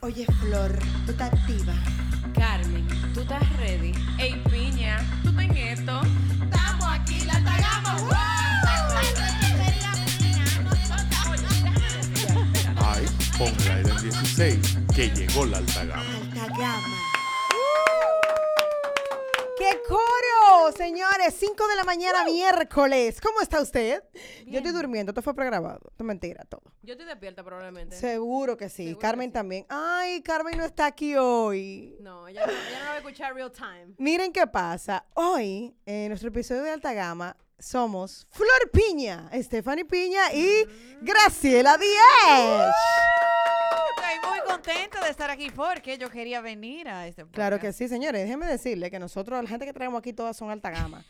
Oye, Flor, tú estás activa. Carmen, ¿tú estás ready? Ey, piña, ¿tú estás en esto? Estamos aquí, la tagama. Ay, ponla en 16, que llegó la alta gama. Alta gama. ¡Qué Señores, 5 de la mañana, miércoles. ¿Cómo está usted? Yo estoy durmiendo, esto fue pregrabado. Esto es mentira, todo. Yo estoy despierta probablemente. Seguro que sí. Seguro Carmen que sí. también. Ay, Carmen no está aquí hoy. No, ella no, ella no va a escuchar real time. Miren qué pasa. Hoy, en nuestro episodio de Alta Gama, somos Flor Piña, Stephanie Piña y Graciela Díez. Estoy muy contenta de estar aquí porque yo quería venir a este podcast. Claro que sí, señores. Déjenme decirle que nosotros, la gente que traemos aquí, todas son alta gama.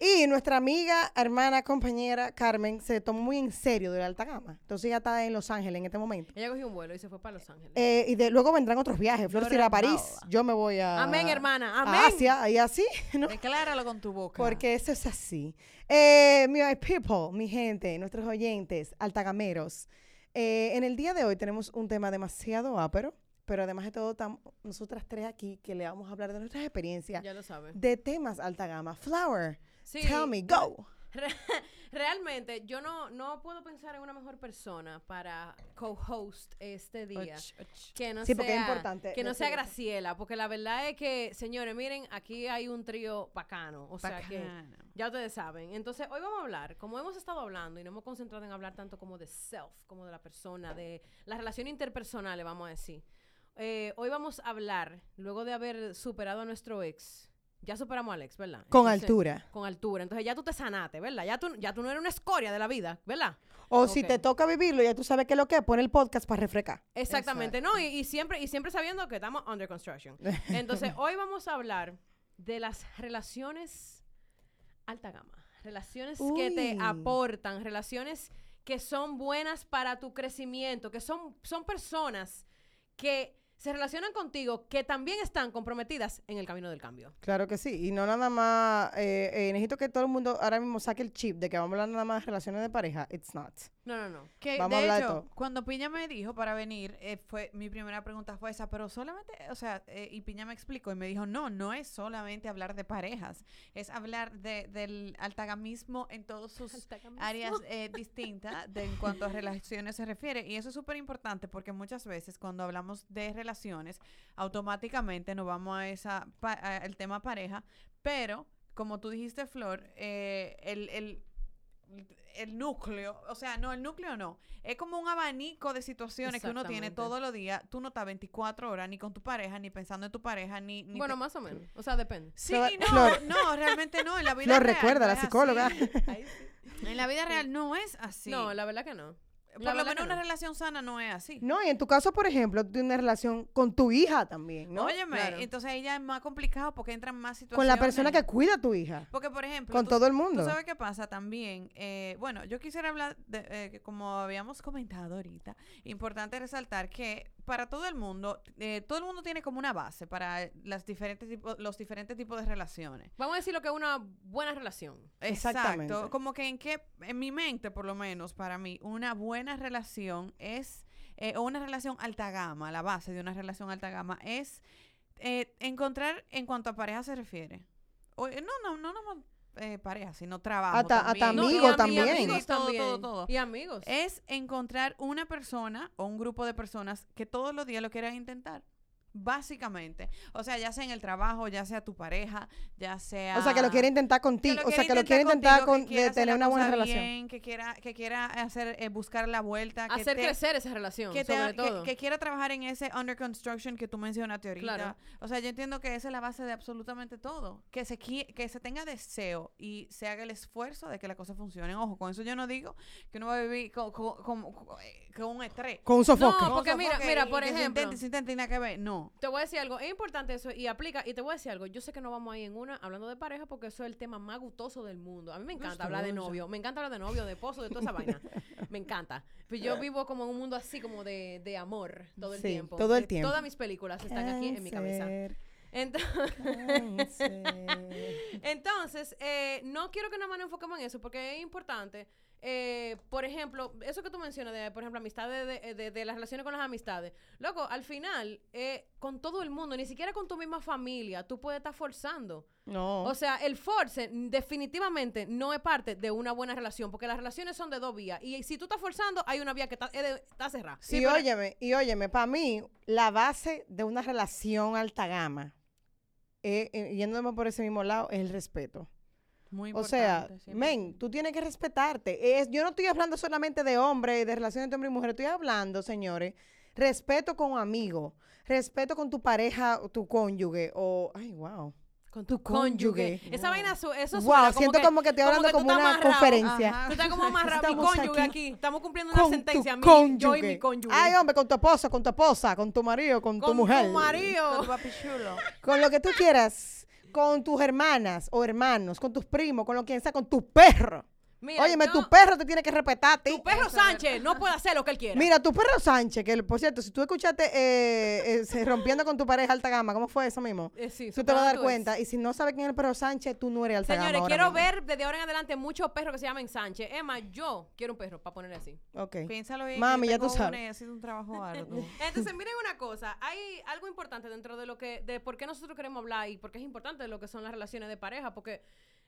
Y nuestra amiga, hermana, compañera Carmen se tomó muy en serio de la alta gama. Entonces ella está en Los Ángeles en este momento. Ella cogió un vuelo y se fue para Los Ángeles. Eh, y de, luego vendrán otros viajes. Flor irá a París. Yo me voy a. Amén, hermana, a amén. Asia, y así, ¿no? Decláralo con tu boca. Porque eso es así. Eh, mi people, mi gente, nuestros oyentes, altagameros. eh, en el día de hoy tenemos un tema demasiado ápero, pero además de todo, nosotras tres aquí que le vamos a hablar de nuestras experiencias ya lo sabes. de temas alta gama. Flower, Sí, tell me, go. Re- realmente, yo no, no puedo pensar en una mejor persona para co-host este día. Och, och. Que no Sí, porque es sea, importante Que no sea. Graciela, porque la verdad es que, señores, miren, aquí hay un trío bacano. O sea que ya ustedes saben. Entonces, hoy vamos a hablar, como hemos estado hablando y no hemos concentrado en hablar tanto como de self, como de la persona, de la relación interpersonal, vamos a decir. Eh, hoy vamos a hablar, luego de haber superado a nuestro ex, ya superamos al ex, ¿verdad? Con Entonces, altura. Con altura. Entonces ya tú te sanaste, ¿verdad? Ya tú, ya tú no eres una escoria de la vida, ¿verdad? O si te toca vivirlo, ya tú sabes qué es lo que es, pon el podcast para refrescar. Exactamente, ¿no? Y, y siempre, y siempre sabiendo que estamos under construction. Entonces, hoy vamos a hablar de las relaciones alta gama. Relaciones que te aportan, relaciones que son buenas para tu crecimiento, que son, son personas que se relacionan contigo, que también están comprometidas en el camino del cambio. Claro que sí. Y no nada más, eh, eh, necesito que todo el mundo ahora mismo saque el chip de que vamos a hablar nada más de relaciones de pareja. It's not. No, no, no. Que, Vamos a de hablar de hecho, todo. cuando Piña me dijo para venir, eh, fue mi primera pregunta fue esa, pero solamente, o sea, eh, y Piña me explicó y me dijo, no, no es solamente hablar de parejas, es hablar de, del altagamismo en todas sus Altagamismo. áreas eh, distintas de en cuanto a relaciones se refiere. Y eso es súper importante porque muchas veces cuando hablamos de relaciones, automáticamente nos vamos a esa pa- a el tema pareja, pero como tú dijiste, Flor, eh, el, el, el núcleo, o sea, no, el núcleo no, es como un abanico de situaciones que uno tiene todos los días. Tú no estás 24 horas ni con tu pareja, ni pensando en tu pareja, ni... ni Bueno, más o menos. O sea, depende. Sí, no, Flor- no, realmente no, en la vida Flor, real recuerda, no la psicóloga. así. En la vida real no es así. No, la verdad que no. Por lo menos una relación sana no es así. No, y en tu caso, por ejemplo, tienes una relación con tu hija también, ¿no? Óyeme, Claro. entonces ahí ya es más complicado porque entran más situaciones. con la persona que cuida a tu hija. Porque, por ejemplo, Con tú- todo el mundo. ¿Tú sabes qué pasa también? Eh, bueno, yo quisiera hablar de, eh, como habíamos comentado ahorita, importante resaltar que para todo el mundo, eh, todo el mundo tiene como una base para las diferentes tipos, los diferentes tipos de relaciones. Vamos a decir lo que es una buena relación. Exactamente. Exacto. Como que en que, en mi mente, por lo menos, para mí, una buena relación es, eh, o una relación alta gama, la base de una relación alta gama es eh, encontrar en cuanto a pareja se refiere. O, eh, no, no, no, no, eh, pareja, sino trabajo. Hasta- también. hasta No, también. amigos todo, también. todo, todo. Y amigos. Es encontrar una persona o un grupo de personas que todos los días lo quieran intentar. Básicamente. O sea, ya sea en el trabajo, ya sea tu pareja, ya sea... O sea, que lo quiere intentar contigo. o sea, que lo quiere intentar contigo, con, que quiera de tener una buena relación. bien, que quiera, que quiera hacer, eh, buscar la vuelta. Que Hacer te- crecer esa relación, que, te- sobre todo. que quiera trabajar en ese under construction que tú mencionaste ahorita. Claro. O sea, yo entiendo que esa es la base de absolutamente todo. Que se, qui- que se tenga deseo y se haga el esfuerzo de que las cosas funcionen. Ojo, con eso yo no digo que uno va a vivir con, con- con- con- eh, con un estrés. Con un sofoque. No, porque mira, mira, por ejemplo. intente, No. Te voy a decir algo, es importante eso y aplica, y te voy a decir algo, yo sé que no vamos ahí en una hablando de pareja porque eso es el tema más gustoso del mundo. A mí me encanta hablar de novio, me encanta hablar de novio, de esposo, de toda esa vaina. Me encanta. Pues yo vivo como en un mundo así como de, de amor todo el Sí, tiempo. todo el Eh, tiempo. Todas mis películas están aquí en mi cabeza. Entonces, entonces eh, no quiero que nada más nos enfoquemos en eso porque es importante eh, por ejemplo, eso que tú mencionas, de, por ejemplo, amistades, de, de- de las relaciones con las amistades. Loco, al final, eh, con todo el mundo, ni siquiera con tu misma familia, tú puedes estar forzando. No. O sea, el force definitivamente no es parte de una buena relación, porque las relaciones son de dos vías. Y si tú estás forzando, hay una vía que está, cerrada. y óyeme, y óyeme, para mí, la base de una relación alta gama, eh, eh, yéndome por ese mismo lado, es el respeto. Muy O sea, siempre. men, tú tienes que respetarte. Es, yo no estoy hablando solamente de hombre, de relaciones entre hombre y mujer. Estoy hablando, señores, respeto con amigos, respeto con tu pareja, o tu cónyuge, o, ay, wow. Con tu cónyuge. cónyuge. Esa vaina, su- eso Wow, suena siento como que estoy hablando como una amarrado. conferencia. Ajá. Tú estás como amarrado, mi Estamos cónyuge aquí aquí. Estamos cumpliendo una Con tu sentencia, mi, cónyuge. yo y mi cónyuge. Ay, hombre, con tu esposa, con tu esposa, con tu marido, con, tu Con mujer. tu marido. Con tu papi chulo. Con lo que tú quieras, con tus hermanas o hermanos, con tus primos, con lo que sea, con tu perro. Mira, Óyeme, yo- tu perro te tiene que respetar a ti. tu perro Sánchez no puede hacer lo que él quiera. Mira, tu perro Sánchez, que por cierto, si tú escuchaste eh, eh, se- rompiendo con tu pareja alta gama, ¿cómo fue eso mismo? Eh, sí, tú te vas a dar cuenta. Y si no sabes quién es el perro Sánchez, tú no eres alta Señores, gama. ahora quiero mismo. ver desde ahora en adelante muchos perros que se llamen Sánchez. Emma, yo quiero un perro, para ponerle así. Ok. Piénsalo bien. Mami, yo ya tú tengo una sabes. y ha sido un trabajo arduo. Entonces, miren una cosa, hay algo importante dentro de lo que, de por qué nosotros queremos hablar y por qué es importante lo que son las relaciones de pareja, porque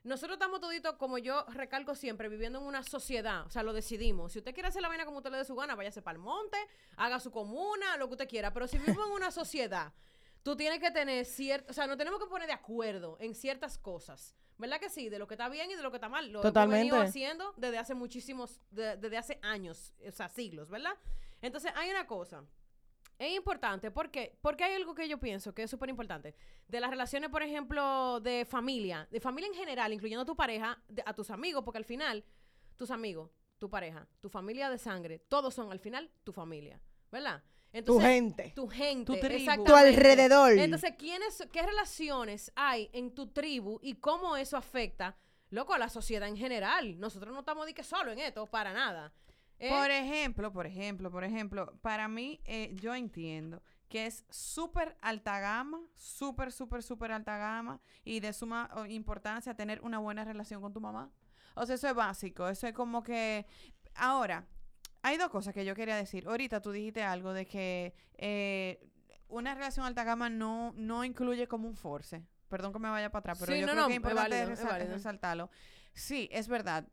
nosotros estamos toditos, como yo recalco siempre, viviendo en una sociedad, o sea, lo decidimos. Si usted quiere hacer la vaina como usted le dé su gana, váyase para el monte, haga su comuna, lo que usted quiera, pero si vivimos en una sociedad, tú tienes que tener cierto, o sea, nos tenemos que poner de acuerdo en ciertas cosas. ¿Verdad que sí? De lo que está bien y de lo que está mal. Lo Totalmente. hemos venido haciendo desde hace muchísimos, de- desde hace años, o sea, siglos, ¿verdad? Entonces, hay una cosa. Es importante porque, porque hay algo que yo pienso que es súper importante. De las relaciones, por ejemplo, de familia, de familia en general, incluyendo a tu pareja, de- a tus amigos, porque al final, tus amigos, tu pareja, tu familia de sangre, todos son al final tu familia, ¿verdad? Tu Entonces, gente. tu gente, Tu tribu. Tu alrededor. Entonces, ¿quiénes, ¿qué relaciones hay en tu tribu y cómo eso afecta, loco, a la sociedad en general? Nosotros no estamos de que solo en esto, para nada. ¿Eh? Por ejemplo, por ejemplo, por ejemplo, para mí, eh, yo entiendo que es súper alta gama, súper, súper, súper alta gama y de suma importancia tener una buena relación con tu mamá. O sea, eso es básico, eso es como que... Ahora, hay dos cosas que yo quería decir. Ahorita tú dijiste algo de que eh, una relación alta gama no, no incluye como un force. Perdón que me vaya para atrás, pero Sí, yo no, creo no, que es es importante válido, resal- resaltarlo. Sí, es verdad.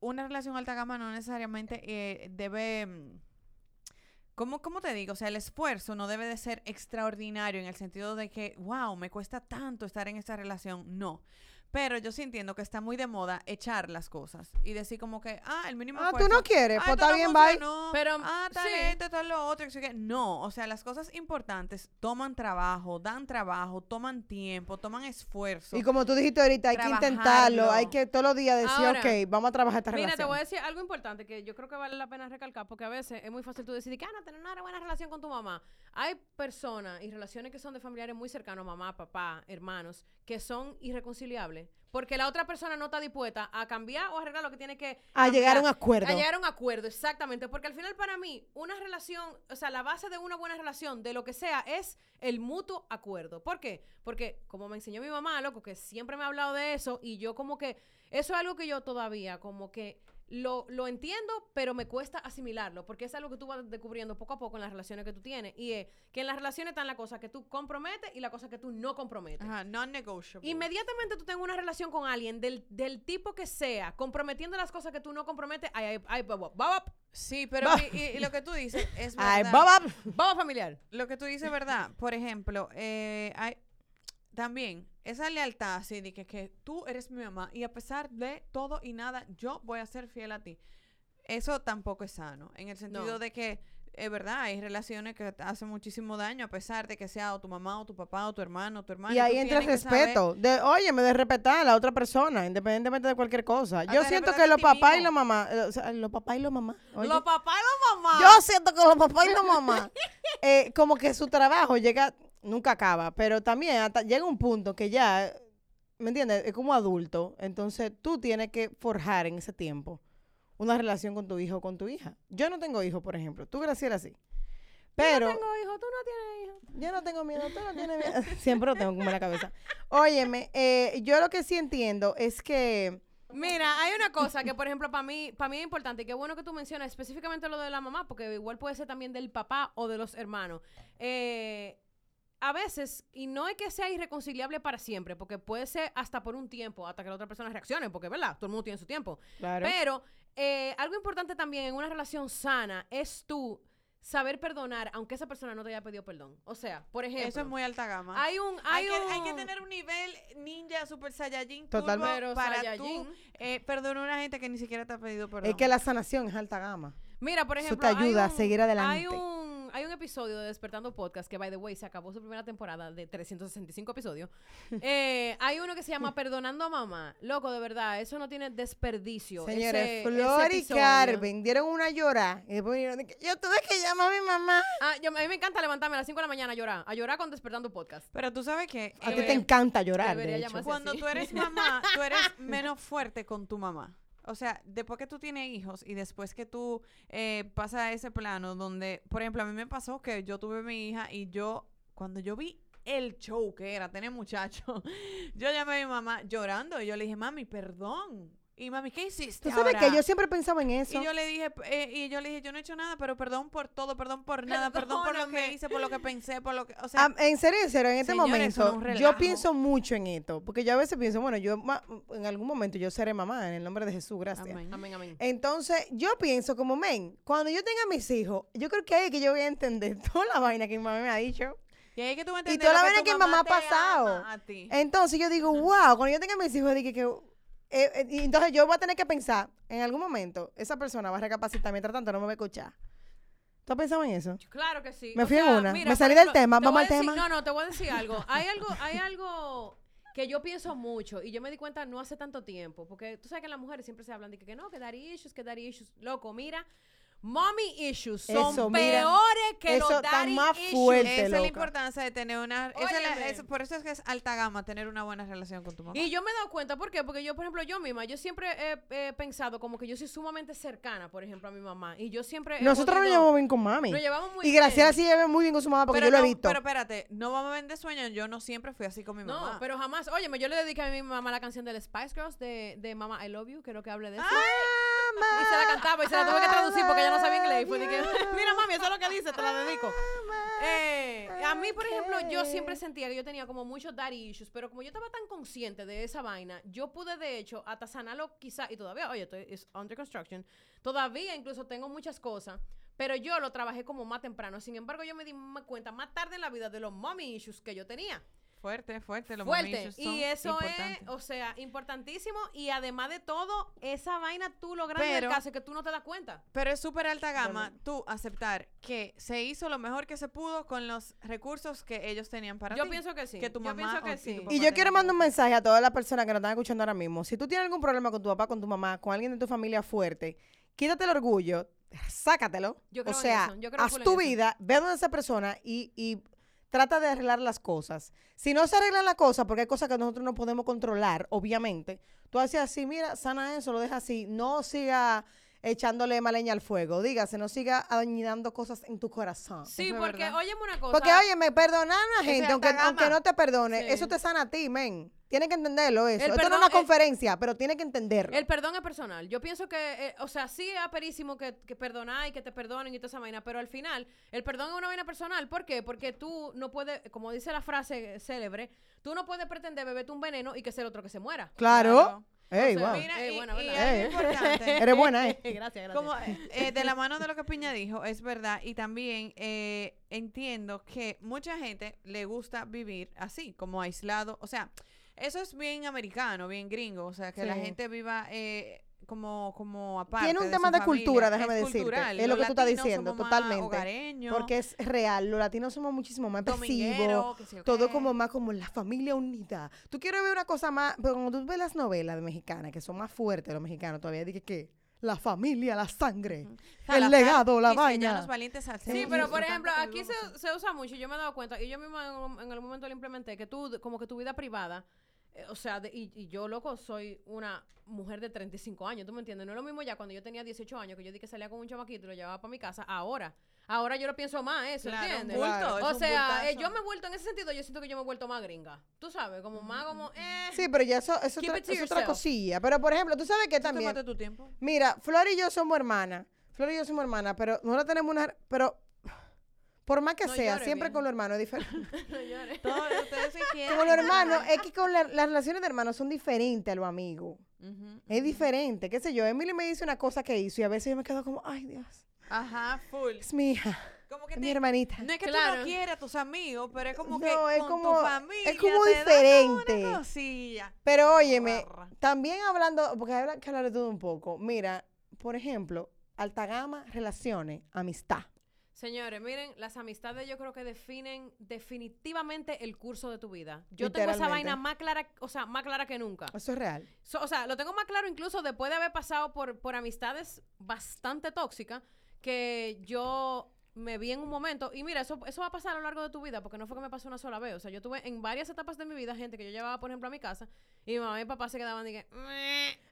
Una relación alta gama no necesariamente eh, debe... mm, ¿Cómo, ¿Cómo te digo? O sea, el esfuerzo no debe de ser extraordinario en el sentido de que, wow, me cuesta tanto estar en esta relación. No. Pero yo sí entiendo que está muy de moda echar las cosas y decir como que, ah, el mínimo Ah, tú esfuerzo. no quieres, Ah, pues está bien, bye. funcionó. Pero, ah, tal sí. esto, tal lo otro. No, o sea, las cosas importantes toman trabajo, dan trabajo, toman tiempo, toman esfuerzo. Y como tú dijiste ahorita, hay que intentarlo, hay que todos los días decir, Ahora, ok, vamos a trabajar esta Mira, te relación. voy a decir algo importante que yo creo que vale la pena recalcar, porque a veces es muy fácil tú decir que, ah, no, tener una buena relación con tu mamá. Hay personas y relaciones que son de familiares muy cercanos, mamá, papá, hermanos, que son irreconciliables, porque la otra persona no está dispuesta a cambiar o arreglar lo que tiene que A llegar a un acuerdo. A llegar a un acuerdo, exactamente. Porque al final, para mí, una relación, o sea, la base de una buena relación, de lo que sea, es el mutuo acuerdo. ¿Por qué? Porque, como me enseñó mi mamá, loco, que siempre me ha hablado de eso, y yo como que, eso es algo que yo todavía, como que lo, lo entiendo, pero me cuesta asimilarlo, porque es algo que tú vas descubriendo poco a poco en las relaciones que tú tienes. Y es que en las relaciones están la cosa que tú comprometes y la cosa que tú no comprometes. Ajá, non-negotiable. Inmediatamente tú tengas una relación con alguien del, del tipo que sea, comprometiendo las cosas que tú no comprometes, ay, ay, ay, Sí, pero y, y- y lo que tú dices es Ay, verdad. baba. baba familiar. Lo que tú dices es verdad. Por ejemplo, eh, hay, también esa lealtad así de que, que tú eres mi mamá y a pesar de todo y nada, yo voy a ser fiel a ti. Eso tampoco es sano, en el sentido No. de que es verdad, hay relaciones que te hacen muchísimo daño a pesar de que sea o tu mamá o tu papá o tu hermano o tu hermana. Y ahí entra el respeto. De, óyeme, de respetar a la otra persona, independientemente de cualquier cosa. Yo Hasta siento que los papás y mismo. la mamá, eh, o sea, los papás y la mamá. oye, Los papás y los mamás. yo siento que los papás y la mamá, eh, como que su trabajo llega, nunca acaba, pero también hasta llega un punto que ya, ¿me entiendes? Es como adulto, entonces tú tienes que forjar en ese tiempo una relación con tu hijo o con tu hija. Yo no tengo hijos, por ejemplo. Tú, Graciela, sí. Pero... Yo no tengo hijos, tú no tienes hijos. Yo no tengo miedo, tú no tienes miedo. Siempre lo tengo como en la cabeza. Óyeme, eh, yo lo que sí entiendo es que Mira, hay una cosa que, por ejemplo, para mí, para mí es importante, y qué bueno que tú mencionas específicamente lo de la mamá, porque igual puede ser también del papá o de los hermanos. Eh, a veces, y no es que sea irreconciliable para siempre, porque puede ser hasta por un tiempo, hasta que la otra persona reaccione, porque, ¿verdad? Todo el mundo tiene su tiempo. Claro. Pero eh, algo importante también en una relación sana es tú saber perdonar, aunque esa persona no te haya pedido perdón. O sea, por ejemplo, Eso es muy alta gama. hay un... Hay, Hay, que, hay que tener un nivel ninja super saiyajin Total. turbo Pero para Saiyajin. tú eh, perdonar a una gente que ni siquiera te ha pedido perdón. Es que la sanación es alta gama. Mira, por Eso ejemplo, te ayuda hay a seguir adelante. Hay un, hay un episodio de Despertando Podcast que, by the way, se acabó su primera temporada de 365 episodios. Eh, hay uno que se llama Perdonando a Mamá. Loco, de verdad, eso no tiene desperdicio. Señores, ese- Flor ese y. Carmen dieron una llora. Y después vinieron de que yo tuve que llamar a mi mamá. Ah, yo- a mí me encanta levantarme a las 5 de la mañana a llorar. A llorar con Despertando Podcast. Pero tú sabes que A ti eh, te encanta llorar, debería de hecho. cuando así. tú eres mamá, tú eres menos fuerte con tu mamá. O sea, después que tú tienes hijos y después que tú eh, pasas a ese plano donde, por ejemplo, a mí me pasó que yo tuve mi hija y yo, cuando yo vi el show que era tener muchachos, yo llamé a mi mamá llorando y yo le dije, mami, perdón. Y mami, ¿qué hiciste Tú sabes ahora? que yo siempre pensaba en eso. Y yo le dije, eh, y yo le dije, yo no he hecho nada, pero perdón por todo, perdón por nada, perdón por lo que hice, por lo que pensé, por lo que, o sea, Ah, en serio, en serio, en este Señores, eso no es momento, yo pienso mucho en esto. Porque yo a veces pienso, bueno, yo ma- en algún momento yo seré mamá, en el nombre de Jesús, gracias. amén. Amén, amén. Entonces, yo pienso como, men, cuando yo tenga mis hijos, yo creo que ahí es que yo voy a entender toda la vaina que mi mamá me ha dicho. Y ahí es que tú a Y toda la lo vaina que mamá ha pasado. a ti. Entonces yo digo, wow, cuando yo tenga mis hijos, dije que... eh, eh, y entonces yo voy a tener que pensar, en algún momento, esa persona va a recapacitar, mientras tanto no me va a escuchar. ¿Tú has pensado en eso? Claro que sí. Me O fui en sea, una. mira, Me salí del tema. te Vamos al decir- tema. No, no, te voy a decir algo. Hay algo, hay algo que yo pienso mucho y yo me di cuenta no hace tanto tiempo, porque tú sabes que las mujeres siempre se hablan de que, que no, que daddy issues, que daddy issues. Loco, mira, mommy issues son Eso, mira, peores que eso los está daddy más issues. fuerte. Esa es la importancia de tener una... esa es la- Óyeme. es- por eso es que es alta gama tener una buena relación con tu mamá. Y yo me he dado cuenta, ¿por qué? Porque yo, por ejemplo, yo misma, yo siempre he, he pensado como que yo soy sumamente cercana, por ejemplo, a mi mamá. Y yo siempre... Nosotros nos llevamos bien con mami. Nos llevamos muy y bien. Graciela sí lleva muy bien con su mamá porque pero yo lo he visto. Pero espérate, no vamos a vender sueños. Yo no siempre fui así con mi mamá. No, pero jamás. Óyeme, yo le dediqué a mi mamá la canción del Spice Girls de, de Mama I Love You, creo que hable de eso. Y se la cantaba y se la tuve que traducir porque ella no sabía inglés. Y fue de que, mira mami, eso es lo que dice, te la dedico. Eh, a mí, por ejemplo, yo siempre sentía que yo tenía como muchos daddy issues, pero como yo estaba tan consciente de esa vaina, yo pude de hecho hasta sanarlo quizá, y todavía, oye, estoy es under construction, todavía incluso tengo muchas cosas, pero yo lo trabajé como más temprano. Sin embargo, yo me di cuenta más tarde en la vida de los mommy issues que yo tenía. Fuerte, fuerte. Los mommy Fuerte. Y eso es, o sea, importantísimo. Y además de todo, esa vaina tú lo Pero- del caso que tú no te das cuenta. Pero es súper alta gama tú aceptar que se hizo lo mejor que se pudo con los recursos que ellos tenían para Yo ti. pienso que sí. Que tu Yo mamá pienso o que sí. Y yo quiero mandar un mensaje a todas las personas que nos están escuchando ahora mismo. Si tú tienes algún problema con tu papá, con tu mamá, con alguien de tu familia fuerte, quítate el orgullo, sácatelo. Yo creo o en sea, eso, yo creo haz tu eso. vida, ve a donde esa persona y, y trata de arreglar las cosas. Si no se arreglan las cosas, porque hay cosas que nosotros no podemos controlar, obviamente, tú haces así, mira, sana eso, lo deja así, no siga echándole más leña al fuego, dígase, no siga dañando cosas en tu corazón. Sí, Eso es porque, óyeme una cosa. Porque, oye, me perdonan a gente, aunque, aunque no te perdone, Sí. eso te sana a ti, men. Tienes que entenderlo eso. El Esto no es una conferencia, pero tienes que entenderlo. El perdón es personal. Yo pienso que, eh, o sea, sí es aperísimo que, que perdonar y que te perdonen y toda esa vaina, pero al final, el perdón es una vaina personal. ¿Por qué? Porque tú no puedes, como dice la frase célebre, tú no puedes pretender beberte un veneno y que sea el otro que se muera. claro. Claro. Ey, O sea, wow. Mira, Ey, y, buena, y ¿verdad? algo Ey. importante. Eres buena, ¿eh? gracias, gracias. Como eh, de la mano de lo que Piña dijo, es verdad. Y también eh, entiendo que mucha gente le gusta vivir así, como aislado. O sea, eso es bien americano, bien gringo. O sea, que la gente viva eh, como, como aparte. Tiene un de tema su de familia. cultura, déjame Es decirte. cultural. Es lo que tú estás diciendo, totalmente. Porque es real. Los latinos somos muchísimo más expresivos. Todo como más como la familia unida. Tú quieres ver una cosa más, pero cuando tú ves las novelas mexicanas, que son más fuertes los mexicanos todavía, dije que la familia, la sangre, O sea, el la- legado, la vaina. valientes al Sí, pero por ejemplo, aquí se, se usa mucho, y yo me he dado cuenta, y yo misma en, en algún momento lo implementé, que tú, como que tu vida privada, o sea, de- y, y yo, loco, soy una mujer de 35 años, ¿tú me entiendes? No es lo mismo ya cuando yo tenía 18 años, que yo di que salía con un chamaquito y lo llevaba para mi casa, ahora. Ahora yo lo pienso más, eso, Claro, un ¿entiendes? bulto, Claro. es O un sea, eh, yo me he vuelto, en ese sentido, yo siento que yo me he vuelto más gringa. Tú sabes, como más como, eh. Sí, pero ya eso, eso otra- es otra cosilla. Pero, por ejemplo, tú sabes que también... Tu tiempo. Mira, Flor y yo somos hermanas. Flor y yo somos hermanas, pero no la tenemos una... Pero, por más que No sea, siempre con los hermanos es diferente. no llores. Todos ustedes se quieren. Con los hermanos, es que con la- las relaciones de hermanos son diferentes a los amigos. Es diferente, qué sé yo. Emily me dice una cosa que hizo y a veces yo me quedo como, ay Dios, Ajá, full. es mi hija, Como que es te- mi hermanita. No es que tú no quieras a tus amigos, pero es como que No, es con como- tu familia es como te da diferente. una cosilla. Pero óyeme, Barra. también hablando, porque hay que hablar de todo un poco. Mira, por ejemplo, alta gama, relaciones, amistad. Señores, miren, las amistades yo creo que definen definitivamente el curso de tu vida. Yo tengo esa vaina más clara, o sea, más clara que nunca. Eso es real. So- o sea, lo tengo más claro incluso después de haber pasado por, por amistades bastante tóxicas que yo me vi en un momento. Y mira, eso, eso va a pasar a lo largo de tu vida porque no fue que me pasó una sola vez. O sea, yo tuve en varias etapas de mi vida gente que yo llevaba, por ejemplo, a mi casa y mi mamá y mi papá se quedaban y que...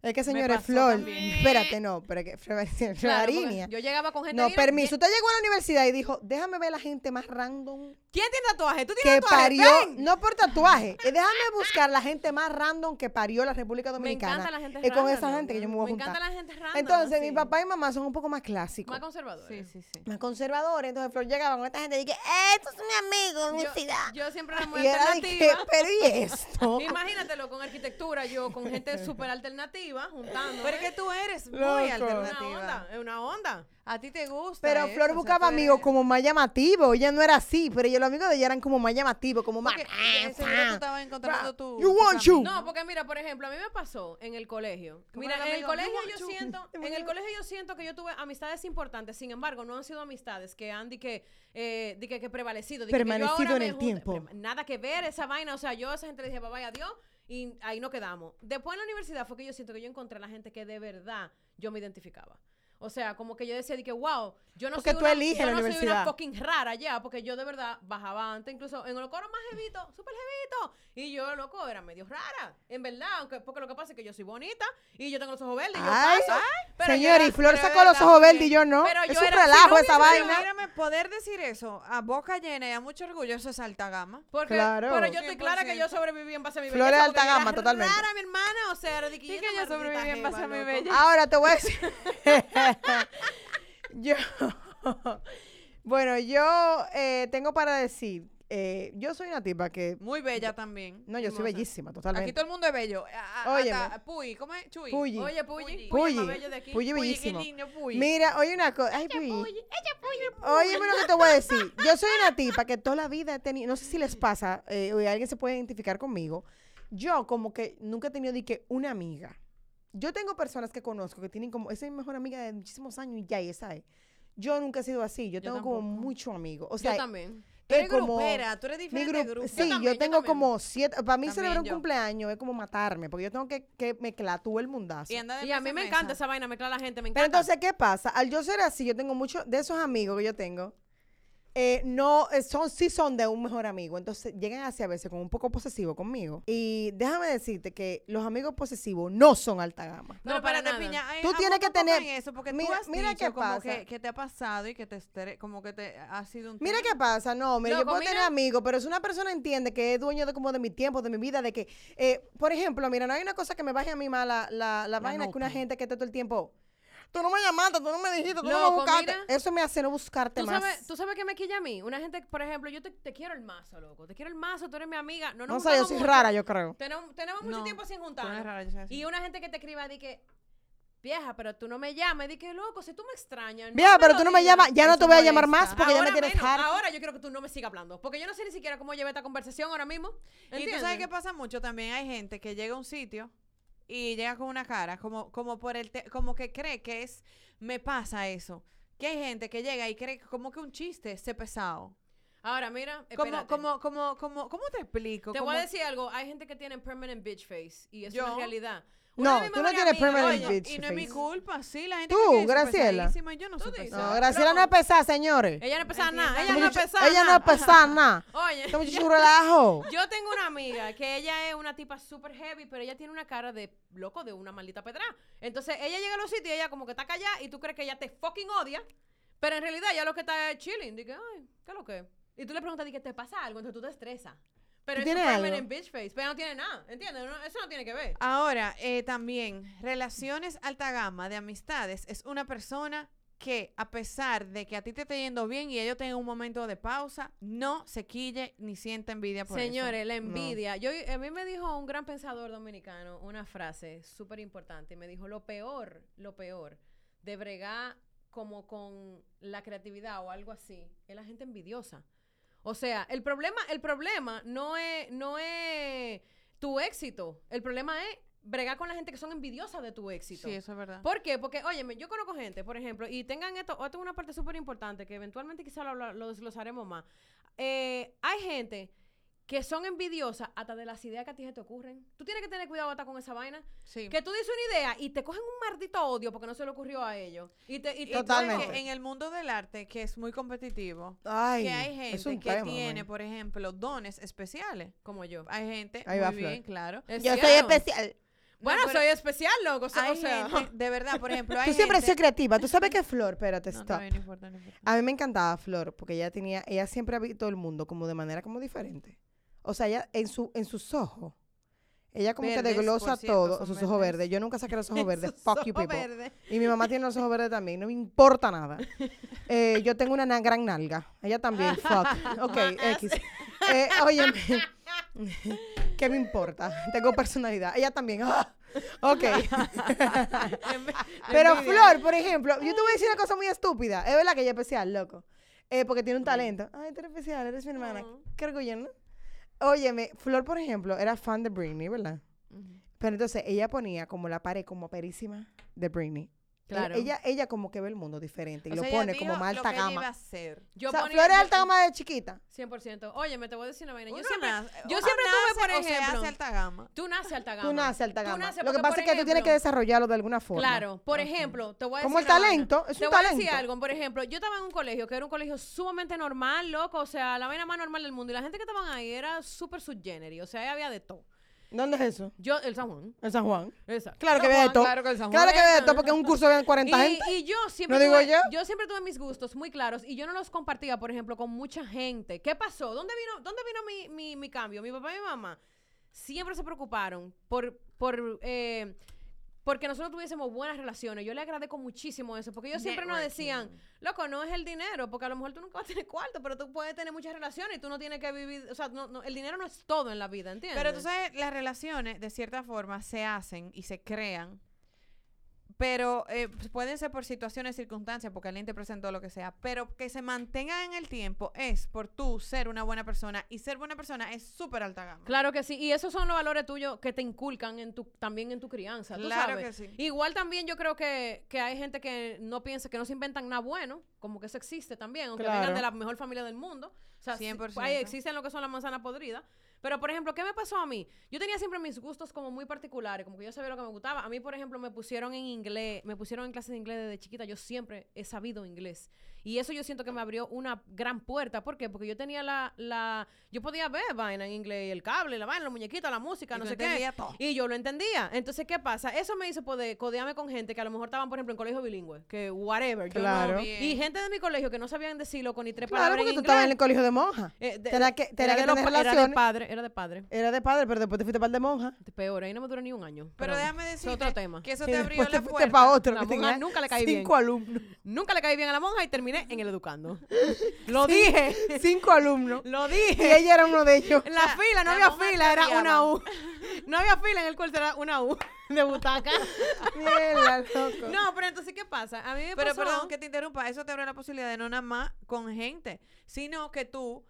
Es que señores, Flor, también. espérate, no, pero es que Claro, yo llegaba con gente... No, ahí, permiso. Usted llegó a la universidad y dijo, déjame ver la gente más random ¿Quién tiene tatuaje? ¿Tú que tienes tatuaje? parió, Ven. no por tatuaje, eh, déjame buscar la gente más random que parió la República Me Dominicana. encanta la gente Es con random, esa gente que yo me voy a Me juntar. encanta la gente random. Entonces, mi papá y mamá son un poco más clásicos. Más conservadores. Sí, sí, sí. más conservadores. Entonces, Flor llegaba con esta gente y dije, esto es mi amigo, Yo, universidad. yo siempre era muy y era alternativa. pero ¿y esto? Imagínatelo con arquitectura, yo con gente súper alternativa, juntando. Pero es que tú eres muy Loco. es una alternativa. onda, es una onda. A ti te gusta. Pero eso, Flor buscaba puede- amigos como más llamativos. Ella no era así, pero ella, los amigos de ella eran como más llamativos, como más... Porque seguro tú estabas encontrando tu. You tu want you. No, porque mira, por ejemplo, a mí me pasó en el colegio. Mira, en el colegio "You yo to". siento, en el colegio yo siento que yo tuve amistades importantes, sin embargo, no han sido amistades que han di que, eh, di que, que prevalecido, di que- que yo Permanecido ahora en el junto- tiempo. Nada que ver esa vaina, o sea, yo a esa gente le dije, papá, adiós, y ahí no quedamos. Después en la universidad fue que yo siento que yo encontré a la gente que de verdad yo me identificaba. O sea, como que yo decía, di que, wow, yo no Porque soy tú una, eliges yo la no soy una fucking rara ya, porque yo de verdad bajaba antes, incluso en los coros más jevitos, súper jevito, y yo, loco, era medio rara, en verdad, aunque, porque lo que pasa es que yo soy bonita, y yo tengo los ojos verdes, y yo Ay, paso, pero yo Señor, era- y Flor sacó es los ojos verdes y yo no. pero es yo un era- si relajo no esa vaina. Mírame, poder decir eso a boca llena y a mucho orgullo, eso es alta gama. Porque, Claro. pero yo estoy clara que yo 100%. sobreviví en base a mi Flor es belleza, alta gama, totalmente. rara, mi hermana, o sea, era de que Sí yo que era yo maldita sobreviví en base a jeva, mi loco. belleza. Ahora te voy a decir. yo. bueno, yo eh, tengo para decir. eh, yo soy una tipa que. Muy bella también. No, yo soy bellísima, totalmente. Aquí todo el mundo es bello. Hasta Puy, ¿cómo es? Chuy. Puyi. Oye, Puyi, Puyi. Puyi, el más Puyi. bello de aquí. Puyi Puyi, bellísimo. qué lindo, Puy. Mira, oye una cosa. Ay, Puyi. Óyeme lo que te voy a decir. Yo soy una tipa que toda la vida he tenido. No sé si les pasa, eh, o alguien se puede identificar conmigo. Yo, como que nunca he tenido de que una amiga. Yo tengo personas que conozco que tienen como. Esa es mi mejor amiga de muchísimos años y ya, y esa es. Yo nunca he sido así. Yo, Yo tengo como tampoco. muchos amigos. O Yo sea, también. Tú eres como. grupera, tú eres diferente grupo, grupo. sí, Yo yo, también, yo tengo como siete. Para mí celebrar un yo. cumpleaños es como matarme, porque yo tengo que, que mezclar todo el mundazo. Y, Y a mí me mesa. encanta esa vaina, mezclar a la gente, me Pero encanta. entonces, ¿qué pasa? Al yo ser así, yo tengo muchos de esos amigos que yo tengo, eh, no, eh, son, sí son de un mejor amigo. Entonces, llegan así a veces como un poco posesivos conmigo. Y déjame decirte que los amigos posesivos no son alta gama. No, No, para espérate, nada. Piña. ay, Tú ¿a tienes que tener- eso? Porque Mira- tú has mira dicho qué como pasa. que, que te ha pasado y que te estere- como que te ha sido un Mira qué pasa, no, mira, yo Loco, puedo tener mira. amigos, pero si una persona entiende que es dueño de como de mi tiempo, de mi vida, de que, eh, por ejemplo, mira, no hay una cosa que me baje a mí más la, la, la vaina que una gente que esté todo el tiempo, tú no me llamaste, tú no me dijiste, tú no me buscaste. mira. Eso me hace no buscarte ¿Tú más. sabes, ¿Tú sabes qué me quilla a mí? Una gente, por ejemplo, yo te, te quiero el mazo, loco. Te quiero el mazo, tú eres mi amiga. No, no nos sé, yo soy mucho. rara, yo creo. Tenemos, tenemos mucho No, tiempo sin no juntarnos. Y una gente que te escriba, di que, vieja, pero tú no me llamas. Di que, loco, si tú me extrañas. no Vieja, me pero tú no me llamas, ya no te voy a llamar más porque ya me tienes menos, ahora yo quiero que tú no me sigas hablando. Porque yo no sé ni siquiera cómo llevé esta conversación ahora mismo. Y tú sabes qué pasa mucho también hay gente que llega a un sitio y llega con una cara como como por el te- como que cree que es me pasa eso. Que hay gente que llega y cree que como que un chiste es pesado. Ahora, mira, Como espérate. como como como ¿cómo te explico? Te voy a decir algo. Hay gente que tiene permanent bitch face. Y es Yo. una realidad. Una No, tú no tienes permanent oye, bitch Y no es mi culpa, sí, la gente Tú, Graciela. yo no soy pesada. No, Graciela no es pesada, señores. Ella no es pesada nada. Ella no es pesada Ella no es nada. pesada nada. Oye, Esta muchacha es un relajo. Yo tengo una amiga que ella es una tipa súper heavy, pero ella tiene una cara de loco de una maldita pedra. Entonces ella llega a los sitios y ella como que está callada y tú crees que ella te fucking odia, pero en realidad ella lo que está es chilling. Dice, ay, ¿qué es lo que? es?". Y tú le preguntas, ¿qué te pasa algo? Entonces tú te estresas. Pero ¿Tú es tienes un algo? permanent bitch face, pero no tiene nada, ¿entiendes? No- eso no tiene que ver. Ahora, eh, también, relaciones alta gama de amistades es una persona que a pesar de que a ti te esté yendo bien y ellos tengan un momento de pausa, no se quille ni sienta envidia por eso. Señores, la envidia. Yo, a mí me dijo un gran pensador dominicano una frase súper importante. Me dijo, lo peor, lo peor de bregar como con la creatividad o algo así, es la gente envidiosa. O sea, el problema, el problema no es, no es tu éxito. El problema es bregar con la gente que son envidiosas de tu éxito. Sí, eso es verdad. ¿Por qué? Porque, óyeme, yo conozco gente, por ejemplo, y tengan esto, esto es una parte súper importante que eventualmente quizá lo, lo desglosaremos más. Eh, hay gente que son envidiosas hasta de las ideas que a ti se te ocurren. Tú tienes que tener cuidado hasta con esa vaina. Sí. Que tú dices una idea y te cogen un maldito odio porque no se le ocurrió a ellos. Y te, y te- Totalmente. porque en el mundo del arte, que es muy competitivo, Ay, que hay es gente un que tema, tiene, man. por ejemplo, dones especiales. Como yo. Hay gente, Ahí muy va, bien, Flor. claro. Es Yo soy especial. Bueno, No, soy especial, loco. O sea, Hay o sea, gente, de verdad, por ejemplo, hay Tú siempre has gente- sido creativa. ¿Tú sabes qué Flor? Espérate, No, stop. está bien, no importa, no importa. A mí me encantaba Flor porque ella tenía, ella siempre ha visto el mundo como de manera como diferente. O sea, ella en su, en sus ojos, ella como que desglosa cierto, todo, sus ojos verdes. Yo nunca saqué los ojos verdes. Fuck you people. Y mi mamá tiene los ojos verdes también, no me importa nada. Eh, yo tengo una na- gran nalga. Ella también, fuck. Ok, X. Eh, óyeme, ¿qué me importa? Tengo personalidad. Ella también. ah, Ok. Pero. Flor, por ejemplo, yo te voy a decir una cosa muy estúpida. Es verdad que ella es especial, loco. Eh, porque tiene un talento. Ay, tú eres especial, eres mi hermana. Oh. Qué orgullo, ¿no? Óyeme, Flor, por ejemplo, era fan de Britney, ¿verdad? Pero entonces ella ponía como la pared como perísima de Britney. Claro. Ella, ella como que ve el mundo diferente y O lo sea, ella pone como más lo alta que ella iba a gama. hacer. Yo o sea, ponía- Flor es yo- alta gama de chiquita. 100%. Oye, me te voy a decir una vaina. Yo Uno siempre, nace- yo siempre tuve, por ejemplo, alta gama. tú naces alta gama. Tú naces alta Tú gama. lo que pasa es que tú tienes que desarrollarlo de alguna forma. Claro, por ejemplo, te voy a decir Como el vaina. talento, es Te un voy a decir algo, por ejemplo, yo estaba en un colegio que era un colegio sumamente normal, loco, o sea, la vaina más normal del mundo y la gente que estaban ahí era súper subgénero, o sea, ahí había de todo. ¿Dónde es eso? Yo, el San Juan. En San Juan. Exacto. Claro que ve todo. Claro que el San Claro Juan. que ve todo porque en un curso de 40 Y, gente. y yo siempre ¿No digo tuve, yo? siempre tuve mis gustos muy claros y yo no los compartía, por ejemplo, con mucha gente. ¿Qué pasó? ¿Dónde vino, dónde vino mi, mi, mi cambio? Mi papá y mi mamá siempre se preocuparon por, por eh, porque nosotros tuviésemos buenas relaciones. Yo le agradezco muchísimo eso, porque ellos siempre nos decían, loco, no es el dinero, porque a lo mejor tú nunca vas a tener cuarto, pero tú puedes tener muchas relaciones y tú no tienes que vivir, o sea, no- no, el dinero no es todo en la vida, ¿entiendes? Pero tú sabes, las relaciones de cierta forma se hacen y se crean, pero eh, pueden ser por situaciones, circunstancias, porque alguien te presentó lo que sea, pero que se mantengan en el tiempo es por tú ser una buena persona y ser buena persona es súper alta gama. Claro que sí, y esos son los valores tuyos que te inculcan en tu, también en tu crianza. tú Claro sabes. que sí. Igual también yo creo que, que hay gente que no piensa, que no se inventan nada bueno, como que eso existe también, aunque vengan de la mejor familia del mundo. O sea, sí, 100%. ahí existen lo que son las manzanas podridas. Pero, por ejemplo, ¿qué me pasó a mí? Yo tenía siempre mis gustos como muy particulares, como que yo sabía lo que me gustaba. A mí, por ejemplo, me pusieron en inglés, me pusieron en clases de inglés desde chiquita. Yo siempre he sabido inglés. Y eso yo siento que me abrió una gran puerta. ¿Por qué? Porque yo tenía la... la yo podía ver vaina en inglés, el cable, la vaina, los muñequitos, la música, Y no sé qué. todo. Y yo lo entendía. Entonces, ¿qué pasa? Eso me hizo poder codearme con gente que a lo mejor estaban, por ejemplo, en colegio bilingüe, que whatever. yo Claro. no- y gente de mi colegio que no sabían decirlo con ni tres Claro, palabras porque en tú inglés. estabas en el colegio de monja. Eh, de- Tenía que, tenía era que los Era de padre, era de padre. Era de padre, pero después te fuiste para el de monja. Peor, ahí no me duró ni un año. Pero déjame es decirte otro tema. que eso te abrió te la fuiste puerta. para otro. La que monja tenía nunca le caí cinco bien. alumnos. Nunca le caí bien a la monja y terminé en el educando. Lo dije. Cinco alumnos. Lo Y dije. ella era uno de ellos. En la fila, no la había fila, era una U. No había fila en el curso, era una U de butaca. Mierda, loco. No, pero entonces, ¿qué pasa? A mí me Pero pasó... perdón que te interrumpa, eso te abre la posibilidad de no nada más con gente, sino que tú,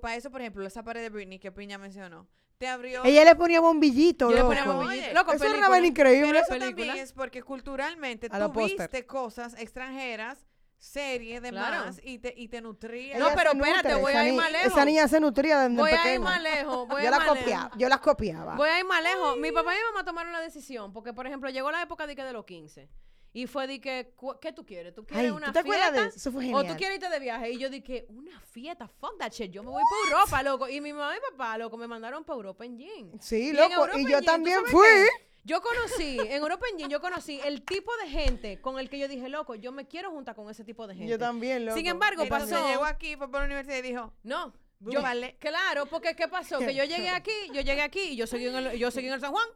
para eso, por ejemplo, esa pared de Britney que Piña mencionó, te abrió... Ella le ponía bombillito, Yo le loco. ponía bombillito. Oye, Loco, Eso era una película. vaina increíble. Pero eso película. también es porque culturalmente A tú viste cosas extranjeras serie de Claro. más y te, y te nutría. No, pero espérate, voy a ir más lejos. Esa niña se nutría desde Voy a ir más lejos. Voy a yo ir la más copiaba, lejos. yo la copiaba. Voy a ir más lejos. Mi papá y mi mamá tomaron una decisión. Porque, por ejemplo, llegó la época de, que de los 15. Y fue de que, ¿qué tú quieres? ¿Tú quieres Ay, una ¿tú te acuerdas fiesta? de eso? Eso fue ¿O tú quieres irte de viaje? Y yo dije, una fiesta, fuck that shit. Yo me voy para Europa, loco. Y mi mamá y mi papá, loco, me mandaron para Europa en jean. Sí, Y loco, Europa y yo jean, ¿tú también fui. qué? Yo conocí, en Europa en jean, yo conocí el tipo de gente con el que yo dije, loco, yo me quiero juntar con ese tipo de gente. Yo también, loco. Sin embargo, Entonces pasó. llegó aquí, fue por la universidad y dijo, No. Yo, vale. Claro, porque ¿qué pasó? Que yo llegué aquí, yo llegué aquí y yo seguí en el, yo seguí en el San Juan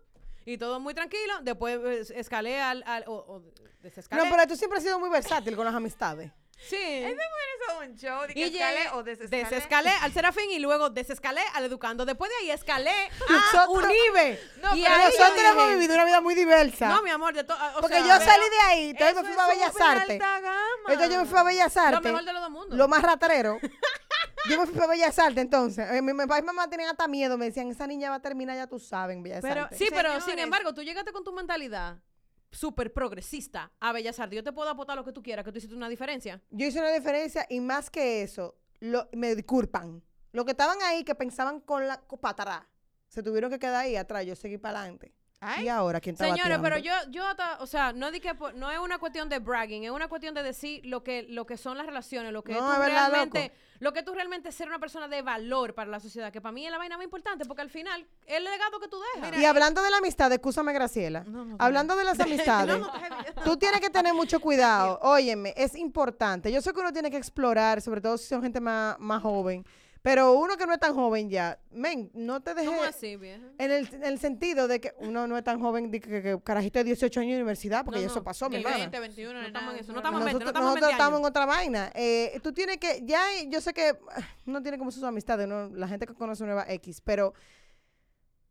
y todo muy tranquilo. Después eh, escalé al, al o, o desescalé. No, pero tú siempre has sido muy versátil con las amistades. Sí. eso es un show de que Y escalé llegué, o desescalé. desescalé al Serafín y luego desescalé al Educando. Después de ahí escalé a Unive. No, y pero ahí Nosotros dije, hemos vivido una vida muy diversa. No, mi amor, de todo. porque yo salí de ahí, entonces me Eso fui a Bellas Artes. Entonces yo me fui a Bellas Lo Artes. mejor de los dos mundos. Lo más ratrero. Yo me fui a Bellas Artes entonces. Eh, Mi, mi papá y mamá tenían hasta miedo. Me decían, esa niña va a terminar, ya tú sabes, en Bellas Pero- Artes. Sí, pero sin embargo, tú llegaste con tu mentalidad súper progresista a Bellas Artes. Yo te puedo aportar lo que tú quieras, que tú hiciste una diferencia. Yo hice una diferencia y más que eso, lo, me disculpan. Los que estaban ahí, que pensaban con la para atrás, se tuvieron que quedar ahí atrás. Yo seguí para adelante. Ay, Y ahora, ¿quién está Señores, pero yo, yo, o sea, no, di que no es una cuestión de bragging, es una cuestión de decir lo que, lo que son las relaciones, lo que No, tú es verdad, realmente, loco. lo que tú realmente ser una persona de valor para la sociedad, que para mí es la vaina más importante, porque al final es el legado que tú dejas. Y hablando de la amistad, escúchame, Graciela. No, no, hablando de las amistades, tú tienes que tener mucho cuidado. Óyeme, es importante. Yo sé que uno tiene que explorar, sobre todo si son gente más, más joven. Pero uno que no es tan joven ya, men, no te dejes... ¿Cómo así, vieja? En el, en el sentido de que uno no es tan joven, de que, que carajito de 18 años de universidad, porque No, ya no, eso pasó, mi hermana. 20, 21, No estamos en eso, no estamos en Nosotros, 20, no estamos en nosotros 20 estamos en otra vaina. Eh, tú tienes que, ya yo sé que ah, no tiene como sus amistades, ¿no? la gente que conoce nueva X, pero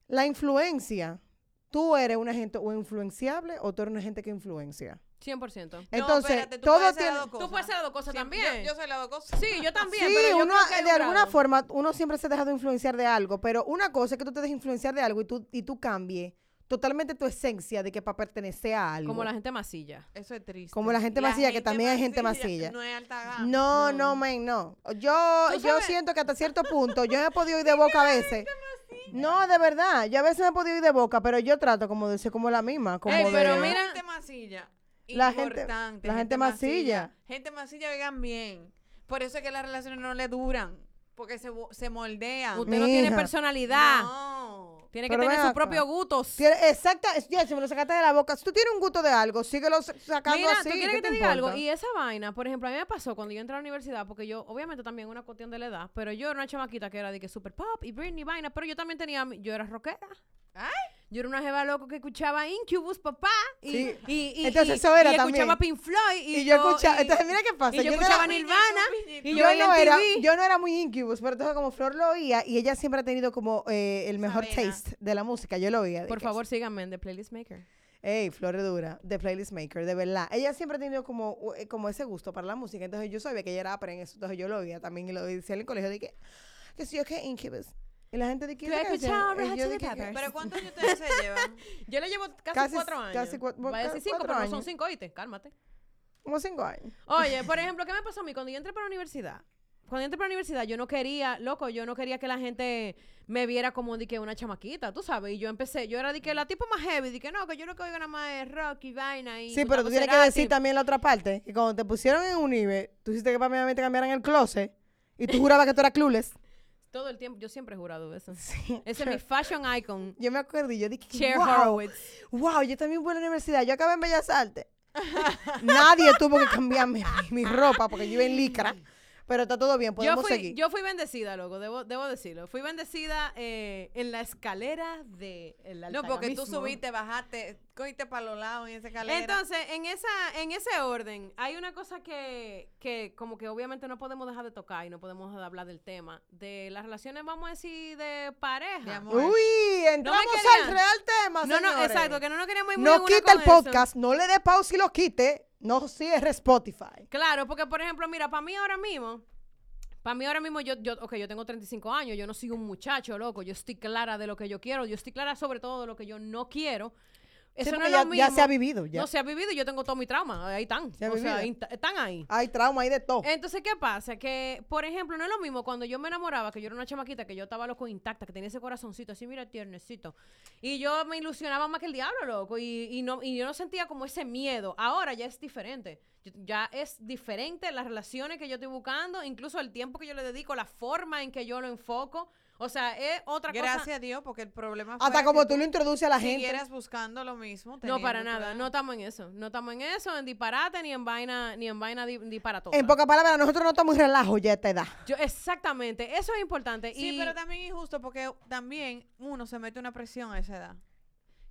la influencia, tú eres una gente o influenciable o tú eres una gente que influencia. 100%. No, Entonces, espérate, tú todo puedes ser tiene... las dos Tú cosas. puedes ser las dos cosas también. Yo, yo soy las dos cosas. Sí, yo también, Sí, pero yo uno creo que hay de un alguna grado. forma, uno siempre se deja de influenciar de algo, pero una cosa es que tú te dejes influenciar de algo y tú, y tú cambies totalmente tu esencia de que para pertenecer a algo. Como la gente masilla. Eso es triste. Como la gente masilla, que también hay gente masilla. No es alta gama. No, no, men, no. Yo, ¿Tú yo sabes? siento que hasta cierto punto yo me he podido ir de boca a veces. No, de verdad. Yo a veces me he podido ir de boca, pero yo trato como de ser como la misma. Como Ey, de- pero La mira- gente masilla. La gente- la gente masilla. Gente masilla oigan bien. Por eso es que las relaciones no le duran. Porque se, se moldean. Usted no tiene personalidad. No. Tiene que Pero tener sus acá. propios gustos. Exacta, ya, si me lo sacaste de la boca. Si tú tienes un gusto de algo, síguelo sa- sacando Mira, así. tú quieres ¿qué que te te diga algo. Y esa vaina, por ejemplo, a mí me pasó cuando yo entré a la universidad, porque yo, obviamente también una cuestión de la edad, pero yo era una chamaquita que era de que super pop y Britney vaina, pero yo también tenía, mi- yo era rockera. Ay. Yo era una jeva loco que escuchaba Incubus, papá. Y, Sí. y, y, Entonces y- eso era y también. escuchaba Pink Floyd. Y, Y yo escuchaba, entonces mira qué pasa. y yo, no escuchaba era- Nirvana. Y yo, yo, no era, yo no era muy incubus, pero entonces como Flor lo oía y ella siempre ha tenido como eh, el mejor taste de la música. Yo lo oía. de Por que, favor, síganme en The Playlist Maker. Ey, Flor es dura, de Playlist Maker, de verdad. Ella siempre ha tenido como, eh, como ese gusto para la música. Entonces yo sabía que ella era apre en eso. Entonces yo lo oía también y lo decía en el colegio. Dije, que si yo que Incubus. Y la gente de ¿Tú has escuchado Red Hot Chili que Peppers? Pero ¿cuántos años ustedes se llevan? Yo le llevo casi, Casi- cuatro años. casi cua- Va a decir cinco, pero no son años. cinco, oíste. Cálmate. como cinco años. Oye, por ejemplo, ¿qué me pasó a mí? Cuando yo entré para la universidad, cuando yo entré para la universidad, yo no quería, loco, yo no quería que la gente me viera como de que una chamaquita, tú sabes. Y yo empecé, yo era de que la tipo más heavy, de que no, que yo lo que oigo nada más es rock y vaina. Y Sí, pero tú tienes que decir también la otra parte, que cuando te pusieron en Unive, tú hiciste que para mí te cambiaran el closet y tú jurabas que tú eras clueless. Todo el tiempo, yo siempre he jurado eso. Sí. Ese es mi fashion icon, Yo me acuerdo y yo dije, Cher wow, Horowitz. wow, yo también voy a la universidad, yo acabé en Bellas Artes. Nadie tuvo que cambiarme mi, mi ropa porque yo iba en licra, pero está todo bien, Yo podemos fui, seguir. yo fui bendecida, loco, debo, debo decirlo. Fui bendecida eh, en la escalera de el No, porque tú subiste, bajaste, cogiste para los lados en esa escalera. Entonces, en esa, en ese orden, hay una cosa que, que como que obviamente no podemos dejar de tocar y no podemos dejar de hablar del tema, de las relaciones, vamos a decir, de pareja. De amor. Uy, entramos al real tema, no, no, exacto, que no nos queríamos ir muy No quita el eso. podcast, no le dé pausa y lo quite, no cierre Spotify. Claro, porque por ejemplo, mira, para mí ahora mismo, para mí ahora mismo yo, yo, ok, yo tengo 35 años, yo no soy un muchacho, loco, yo estoy clara de lo que yo quiero, yo estoy clara sobre todo de lo que yo no quiero, Sí, Eso no porque es ya, lo mismo. ya se ha vivido. Ya. No se ha vivido y yo tengo todo mi trauma. Ahí están. Se o sea, están ahí. Hay trauma ahí de todo. Entonces, ¿qué pasa? Que, por ejemplo, no es lo mismo cuando yo me enamoraba, que yo era una chamaquita, que yo estaba loco intacta, que tenía ese corazoncito así, mira, tiernecito. Y yo me ilusionaba más que el diablo, loco. Y, y no, y yo no sentía como ese miedo. Ahora ya es diferente. Yo- Ya es diferente las relaciones que yo estoy buscando, incluso el tiempo que yo le dedico, la forma en que yo lo enfoco. O sea, es otra Gracias cosa. a Dios, porque el problema Hasta fuera como tú lo introduces a la gente. siguieras buscando lo mismo. No, para nada. No estamos en eso. No estamos en eso, en disparate, ni en vaina, ni en vaina di- disparatosa. En pocas palabras, nosotros no estamos en relajo ya a esta edad. Yo, exactamente. Eso es importante. Sí, y pero también es injusto porque también uno se mete una presión a esa edad.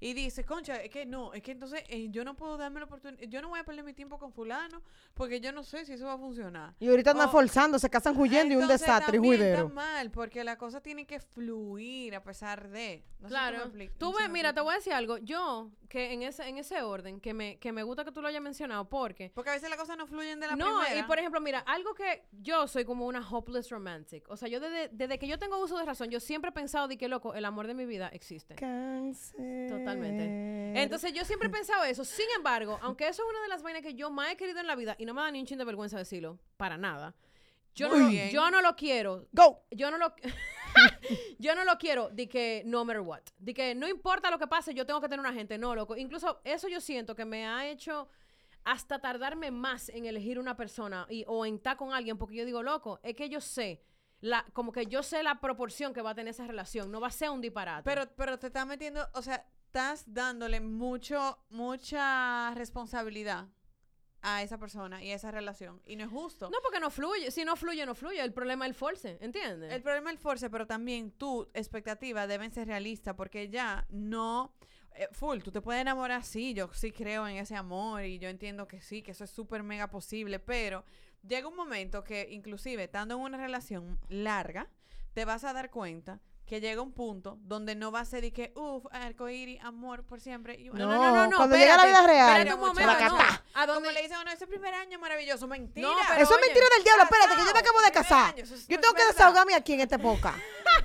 Y dice, concha, es que no, es que entonces eh, yo no puedo darme la oportunidad, yo no voy a perder mi tiempo con fulano porque yo no sé si eso va a funcionar. Y ahorita andan Oh. forzando, se casan huyendo y un desastre, y también está juidero. mal porque la cosa tiene que fluir a pesar de. No sé Claro. expli- Tú ves, mira, te voy a decir algo. Yo, que en ese, en ese orden, que me, que me gusta que tú lo hayas mencionado, porque. Porque a veces las cosas no fluyen de la No, primera. y por ejemplo, mira, algo que yo soy como una hopeless romantic. O sea, yo desde, desde que yo tengo uso de razón, yo siempre he pensado de que, loco, el amor de mi vida existe. Cáncer. Totalmente. Entonces yo siempre he pensado eso. Sin embargo, aunque eso es una de las vainas que yo más he querido en la vida, y no me da ni un chin de vergüenza decirlo, para nada. Yo, Muy no, bien. yo no lo quiero. Go. Yo no lo yo no lo quiero de que no matter what. De que no importa lo que pase, yo tengo que tener una gente. No, loco. Incluso eso yo siento que me ha hecho hasta tardarme más en elegir una persona y, o en estar con alguien, porque yo digo, loco, es que yo sé, la, como que yo sé la proporción que va a tener esa relación. No va a ser un disparate. Pero, pero te estás metiendo, o sea, estás dándole mucho, mucha responsabilidad a esa persona y a esa relación. Y no es justo. no, porque no fluye. Si no fluye, no fluye. El problema es el force, ¿entiendes? El problema es el force, pero también tu expectativa deben ser realistas porque ya no... eh, full, tú te puedes enamorar, sí, yo sí creo en ese amor y yo entiendo que sí, que eso es súper mega posible, pero llega un momento que inclusive estando en una relación larga, te vas a dar cuenta que llega un punto donde no va a ser de que, uff, arcoíris, amor por siempre. Y, No, cuando llega la vida real, Espérate un momento, la no. ¿A dónde Como le dicen a uno, ese primer año maravilloso, mentira. No, pero Eso es mentira del diablo. Espérate, que yo me acabo de casar. año, eso es- Yo no tengo es que verdad. desahogarme aquí en esta época.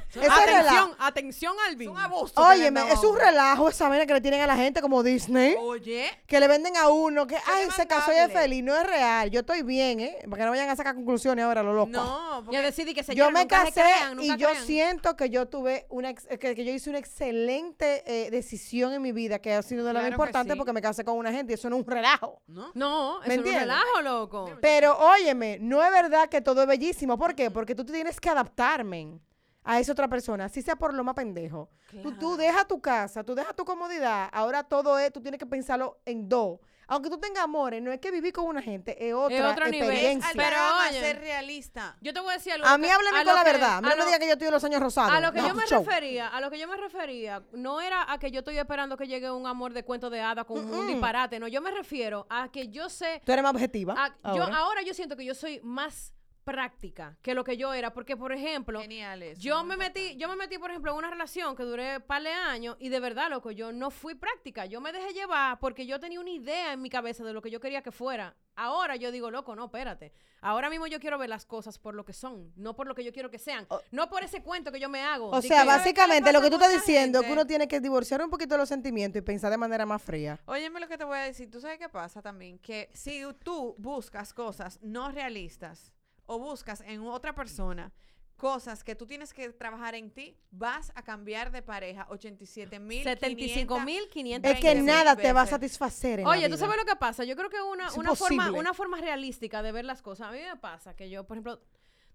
Ese Atención, relajo. atención, Es Alvin. un abuso. Óyeme, es un relajo esa vaina que le tienen a la gente como Disney. Oye, Que le venden a uno que, ay, se casó y es feliz. No es real. Yo estoy bien, ¿eh? Para que no vayan a sacar conclusiones ahora, lo loco. no, Yo porque decidí que se yo me casé y yo siento que yo tuve una ex- que, que yo hice una excelente eh, decisión en mi vida que ha sido de lo más Claro que importante sí. porque me casé con una gente y eso no es un relajo. ¿no? No, ¿Me eso no es un entiendes? relajo, loco. Pero óyeme, no es verdad que todo es bellísimo. ¿Por qué? Porque tú te tienes que adaptarme a esa otra persona, así sea por lo más pendejo. Tú, tú Claro. dejas tu casa, tú dejas tu comodidad, ahora todo es, tú tienes que pensarlo en dos. Aunque tú tengas amores, no es que vivir con una gente, es otra otro nivel. experiencia. Al Pero, oye, ser realista. Yo te voy a decir algo. A mí háblame a con la que- verdad. No a me lo- digas que yo estoy en los años rosados. A lo que No, yo me show. refería, a lo que yo me refería, no era a que yo estoy esperando que llegue un amor de cuento de hada con un disparate, no, yo me refiero a que yo sé, Tú eres más objetiva. a- yo ahora yo siento que yo soy más práctica que lo que yo era, porque por ejemplo, Genial eso, yo me metí, yo me metí, por ejemplo, en una relación que duré par de años y de verdad, loco, yo no fui práctica. Yo me dejé llevar porque yo tenía una idea en mi cabeza de lo que yo quería que fuera. Ahora yo digo, loco, no, espérate. Ahora mismo yo quiero ver las cosas por lo que son, no por lo que yo quiero que sean. O- no por ese cuento que yo me hago. O sea, que- ¿sabes qué le básicamente lo que tú estás diciendo es que uno tiene que divorciar un poquito de los sentimientos y pensar de manera más fría. Óyeme lo que te voy a decir. ¿Tú sabes qué pasa también? Que si tú buscas cosas no realistas o buscas en otra persona cosas que tú tienes que trabajar en ti, vas a cambiar de pareja 87 mil 75 mil 500 Es que 20 nada te va a satisfacer en la Oye, ¿tú sabes lo que pasa? Yo creo que una, Es una, forma, una forma realística de ver las cosas. A mí me pasa que yo, por ejemplo,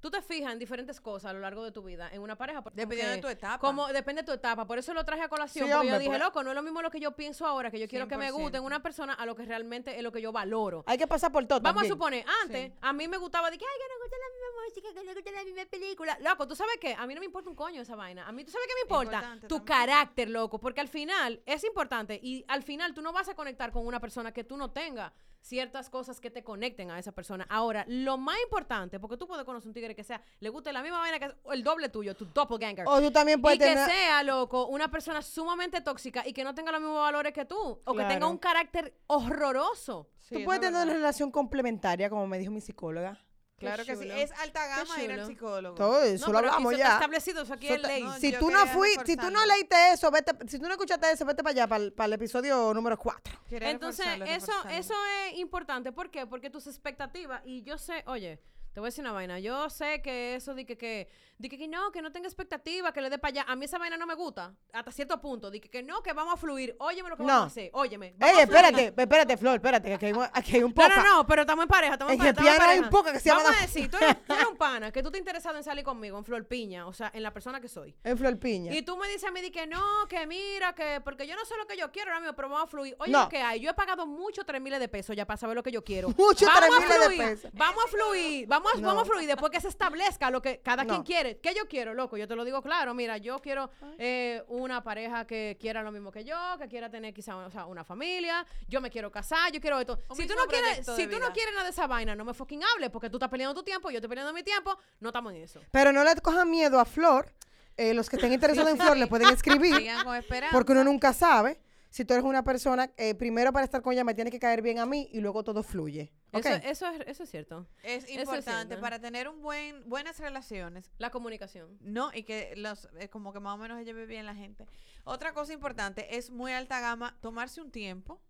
tú te fijas en diferentes cosas a lo largo de tu vida, en una pareja. Dependiendo de tu etapa. Como depende de tu etapa. Por eso lo traje a colación. Sí, porque hombre, yo dije, porque- loco, no es lo mismo lo que yo pienso ahora, que yo quiero que me guste en 100%. una persona, a lo que realmente es lo que yo valoro. Hay que pasar por todo Vamos también. a suponer, antes, Sí. a mí me gustaba de que, ay, que no gusta la misma música, que no gusta la misma película. Loco, ¿tú sabes qué? A mí no me importa un coño esa vaina. A mí, ¿tú sabes qué me importa? Importante Tu también. carácter, loco. Porque al final es importante y al final tú no vas a conectar con una persona que tú no tengas ciertas cosas que te conecten a esa persona. Ahora, lo más importante, porque tú puedes conocer un tigre que sea, le guste la misma vaina que o el doble tuyo, tu doppelganger. O tú también puedes y que tener... sea, loco, una persona sumamente tóxica y que no tenga los mismos valores que tú. O que tenga un carácter horroroso. Sí, tú puedes es tener una relación complementaria, como me dijo mi psicóloga. Claro que sí. Es alta gama ir al psicólogo. Todo eso No, lo hablamos eso está ya. establecido, eso aquí Eso es ley. no, Si tú no fui, si tú no leíste eso, vete, si tú no escuchaste eso, vete para allá, para el, para el episodio número 4. Quería Entonces, reforzarlo, eso, reforzarlo. eso es importante. ¿Por qué? Porque tus expectativas, y yo sé, oye, te voy a decir una vaina, yo sé que eso de que, que, de que, que no, que no tenga expectativa, que le dé para allá. A mí esa vaina no me gusta, hasta cierto punto. De que, que no, que vamos a fluir. Óyeme lo que No. vamos a hacer. Óyeme. Ey, espérate, espérate, Flor, espérate, que aquí hay, un- aquí hay un No, poca. no, no, pero estamos en pareja, estamos en En pareja. estamos en hay un poca que se llama Vamos a decir, tú eres, tú eres un pana, que tú te interesado en salir conmigo, en Flor Piña, o sea, en la persona que soy. En Flor Piña. Y tú me dices a mí de que no, que mira, que porque yo no sé lo que yo quiero ahora mismo, pero vamos a fluir. Oye, No. que hay, yo he pagado mucho tres miles de pesos ya para saber lo que yo quiero. Mucho 3.000 a de pesos. Vamos a fluir, vamos, a- No. vamos a fluir después que se establezca lo que cada quien quiere. ¿Qué yo quiero, loco? Yo te lo digo claro, mira, yo quiero eh, una pareja que quiera lo mismo que yo, que quiera tener quizá o sea, una familia, yo me quiero casar, yo quiero esto. Un Si tú no quieres, si tú no quieres nada de esa vaina, no me fucking hables porque tú estás peleando tu tiempo, yo estoy peleando mi tiempo, no estamos en eso. Pero no le cojan miedo a Flor. Eh, los que estén interesados en Flor le pueden escribir. Sigan con esperanza. Porque uno nunca sabe. Si tú eres una persona, eh, primero para estar con ella me tiene que caer bien a mí y luego todo fluye. ¿Ok? Eso, eso, es, eso es cierto. es es importante cierto. para tener un buen buenas relaciones. La comunicación. No, y que los eh, como que más o menos se lleve bien la gente. Otra cosa importante es muy alta gama tomarse un tiempo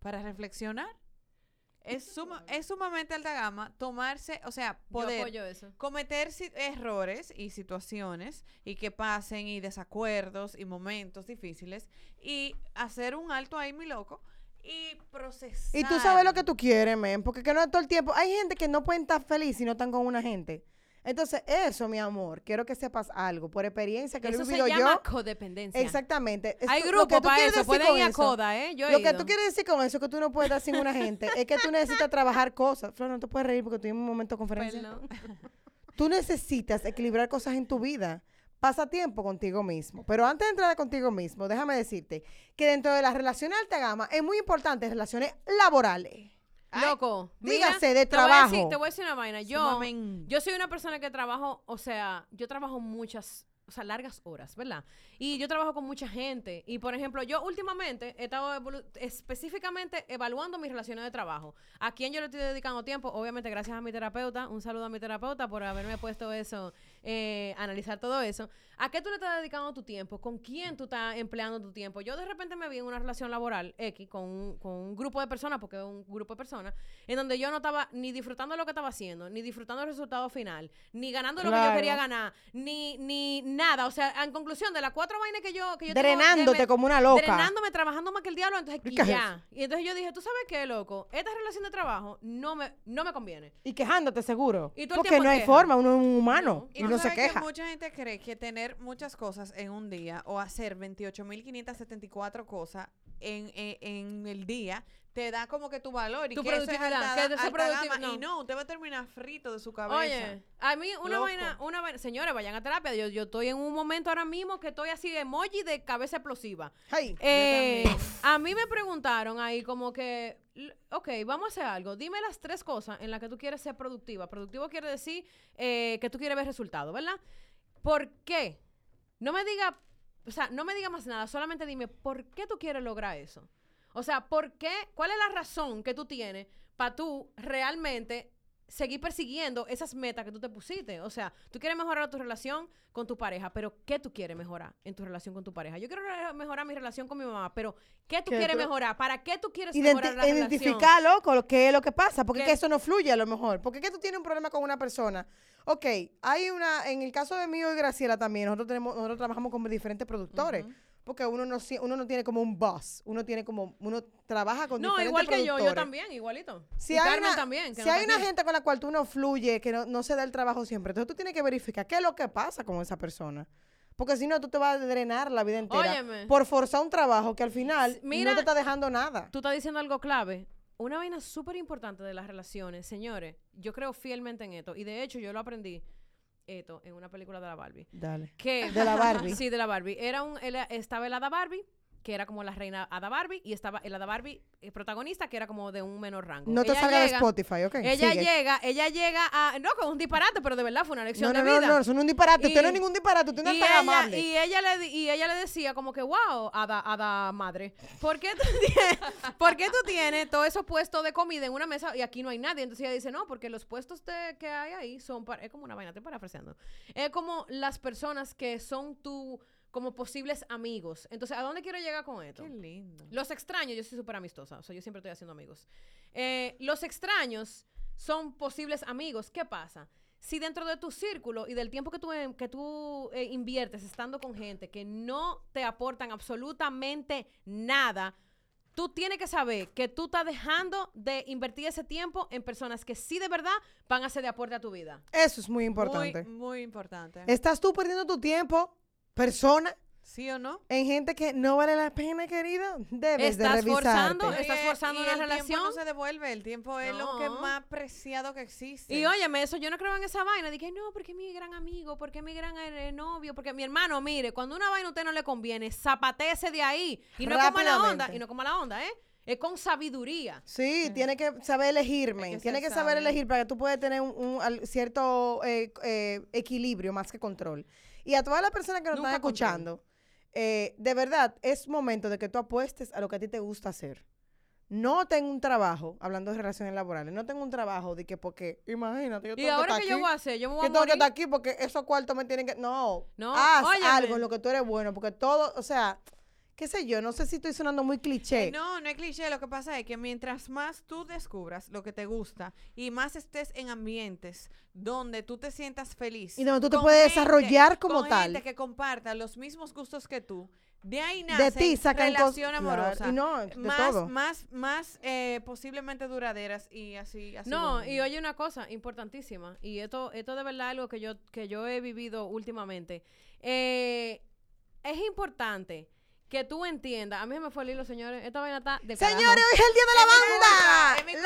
para reflexionar. Es, suma- es sumamente alta gama tomarse, o sea, Yo poder apoyo eso. cometer si- errores y situaciones y que pasen y desacuerdos y momentos difíciles y hacer un alto ahí, mi loco, y procesar. Y tú sabes lo que tú quieres, men, porque que no es todo el tiempo. Hay gente que no pueden estar feliz si no están con una gente. Entonces, eso, mi amor, quiero que sepas algo, por experiencia que lo Eso he se vivido llama yo. codependencia. Exactamente. Hay lo grupos para eso. Pueden ir a coda, ¿eh? Yo he Lo que tú quieres decir con eso que tú no puedes estar sin una gente es que tú necesitas trabajar cosas. Flor, no te puedes reír porque en un momento de conferencia. Perdón. Tú necesitas equilibrar cosas en tu vida. Pasa tiempo contigo mismo. Pero antes de entrar contigo mismo, déjame decirte que dentro de las relaciones de alta gama es muy importante relaciones laborales. Loco, dígase, de te voy a decir- trabajo. te voy a decir una vaina. Yo, yo soy una persona que trabajo, o sea, yo trabajo muchas, o sea, largas horas, ¿verdad? Y yo trabajo con mucha gente. Y, por ejemplo, yo últimamente he estado evolu- específicamente evaluando mis relaciones de trabajo. ¿A quién yo le estoy dedicando tiempo? Obviamente, gracias a mi terapeuta. Un saludo a mi terapeuta por haberme puesto eso, eh, analizar todo eso. ¿A qué tú le estás dedicando tu tiempo? ¿Con quién tú estás empleando tu tiempo? Yo de repente me vi en una relación laboral X con un, con un grupo de personas, porque es un grupo de personas, en donde yo no estaba ni disfrutando lo que estaba haciendo, ni disfrutando el resultado final, ni ganando lo que yo quería ganar, ni, ni nada. O sea, en conclusión, de las cuatro vainas que yo, que yo tengo Drenándote me- como una loca. Drenándome, trabajando más que el diablo, entonces ¿Qué y ya. Y entonces yo dije, ¿tú sabes qué, loco? Esta relación de trabajo no me, no me conviene. Y quejándote seguro. Y Porque no hay forma, uno es un humano No. y Y uno se sabes que queja. mucha gente cree que tener muchas cosas en un día o hacer 28.574 cosas en, en, en el día te da como que tu valor y Tu que eso es productividad, alta, que eso es alta productivo- gama. Y no. usted va a terminar frito de su cabeza. Oye, a mí una Loco. vaina, una vaina, señores, vayan a terapia. Yo, yo estoy en un momento ahora mismo que estoy así emoji de cabeza explosiva. Ay, Eh, a mí me preguntaron ahí como que, ok, vamos a hacer algo. Dime las tres cosas en las que tú quieres ser productiva. Productivo quiere decir eh, que tú quieres ver resultados, ¿verdad? ¿Por qué? No me diga, o sea, no me diga más nada, solamente dime, ¿por qué tú quieres lograr eso? O sea, ¿por qué? ¿Cuál es la razón que tú tienes para tú realmente seguir persiguiendo esas metas que tú te pusiste? O sea, tú quieres mejorar tu relación con tu pareja, pero ¿qué tú quieres mejorar en tu relación con tu pareja? Yo quiero mejorar mi relación con mi mamá, pero ¿qué tú ¿Qué quieres tú- mejorar? ¿Para qué tú quieres identi- mejorar la relación? loco, es lo que pasa. Porque ¿Qué? que eso no fluye a lo mejor. Porque que tú tienes un problema con una persona. Ok, hay una, en el caso de mí y Graciela también, nosotros tenemos, nosotros trabajamos con diferentes productores. Porque uno no, uno no tiene como un boss, uno tiene como, uno trabaja con No, igual que yo, yo también, igualito. Si y hay Carmen una, también. si no hay una gente con la cual tú no fluye, que no, no se da el trabajo siempre, entonces tú tienes que verificar qué es lo que pasa con esa persona. Porque si no, tú te vas a drenar la vida entera Óyeme. por forzar un trabajo que al final mira- no te está dejando nada. Tú estás diciendo algo clave. Una vaina súper importante de las relaciones, señores. Yo creo fielmente en esto. Y de hecho, yo lo aprendí esto en una película de la Barbie. Dale. Que, De la Barbie. sí, de la Barbie. Era un, era- estaba el hada Barbie que era como la reina Ada Barbie, y estaba el Ada Barbie eh, protagonista, que era como de un menor rango. No te Ella salga de Spotify, ¿ok? Ella Sigue. llega, ella llega a. No, con un disparate, pero de verdad fue una lección No, no, de no, vida. no, eso no es un disparate. Usted no es Y- ningún disparate, usted no y, es tan amable. y ella le y ella le decía como que wow Ada, Ada madre ¿por qué, tú tienes, ¿por qué tú tienes todos esos puestos de comida en una mesa y aquí no hay nadie? entonces ella dice no porque los puestos de- que hay ahí son para, es como una vaina estoy parafraseando es como las personas que son tu como posibles amigos entonces ¿a dónde quiero llegar con esto? Qué lindo. Los extraños, yo soy súper amistosa, o sea, yo siempre estoy haciendo amigos. Eh, los extraños son posibles amigos. ¿Qué pasa? Si dentro de tu círculo y del tiempo que tú, em- que tú eh, inviertes estando con gente que no te aportan absolutamente nada, tú tienes que saber que tú estás dejando de invertir ese tiempo en personas que sí de verdad van a ser de aporte a tu vida. Eso es muy importante. Muy, muy importante. ¿Estás tú perdiendo tu tiempo, persona, ¿Sí o no? en gente que no vale la pena, querida? Debes de Estás revisarte. forzando, estás el- forzando y una el relación. tiempo no se devuelve, el tiempo es lo que más preciado que existe. Y óyeme, eso yo no creo en esa vaina. Dije, no, porque mi gran amigo, porque mi gran eh, novio, porque mi hermano, mire, cuando una vaina a usted no le conviene, zapatece de ahí. Y no como la onda, y no como la onda, ¿eh? Es con sabiduría. Sí, tiene que saber elegirme. Que tiene que saber elegir para que tú puedas tener un, un al- cierto eh, eh, equilibrio más que control. Y a todas las personas que nos Nunca están escuchando, eh, de verdad, es momento de que tú apuestes a lo que a ti te gusta hacer. No tengo un trabajo, hablando de relaciones laborales, no tengo un trabajo de que porque, imagínate, yo Y tengo que ahora estar que yo voy a hacer, yo me voy que a tengo que morir. estar aquí porque esos cuartos me tienen que... No, No, haz algo en lo que tú eres bueno, porque todo, o sea, qué sé yo, no sé si estoy sonando muy cliché. Eh, no, no es cliché. Lo que pasa es que mientras más tú descubras lo que te gusta y más estés en ambientes donde tú te sientas feliz. Y donde tú te puedes gente- desarrollar como con tal. gente que comparta los mismos gustos que tú. De ahí de nace ti sacan cosas relación claro, amorosa. y no de más, todo más, más eh, posiblemente duraderas y así. así No, y oye una cosa importantísima, y esto, esto de verdad algo que yo, que yo he vivido últimamente. Eh, es importante que tú entiendas. A mí se me fue el hilo, señores. Esta vaina está de carajo. Señores, hoy es el día de la Es mi culpa, banda. es mi la es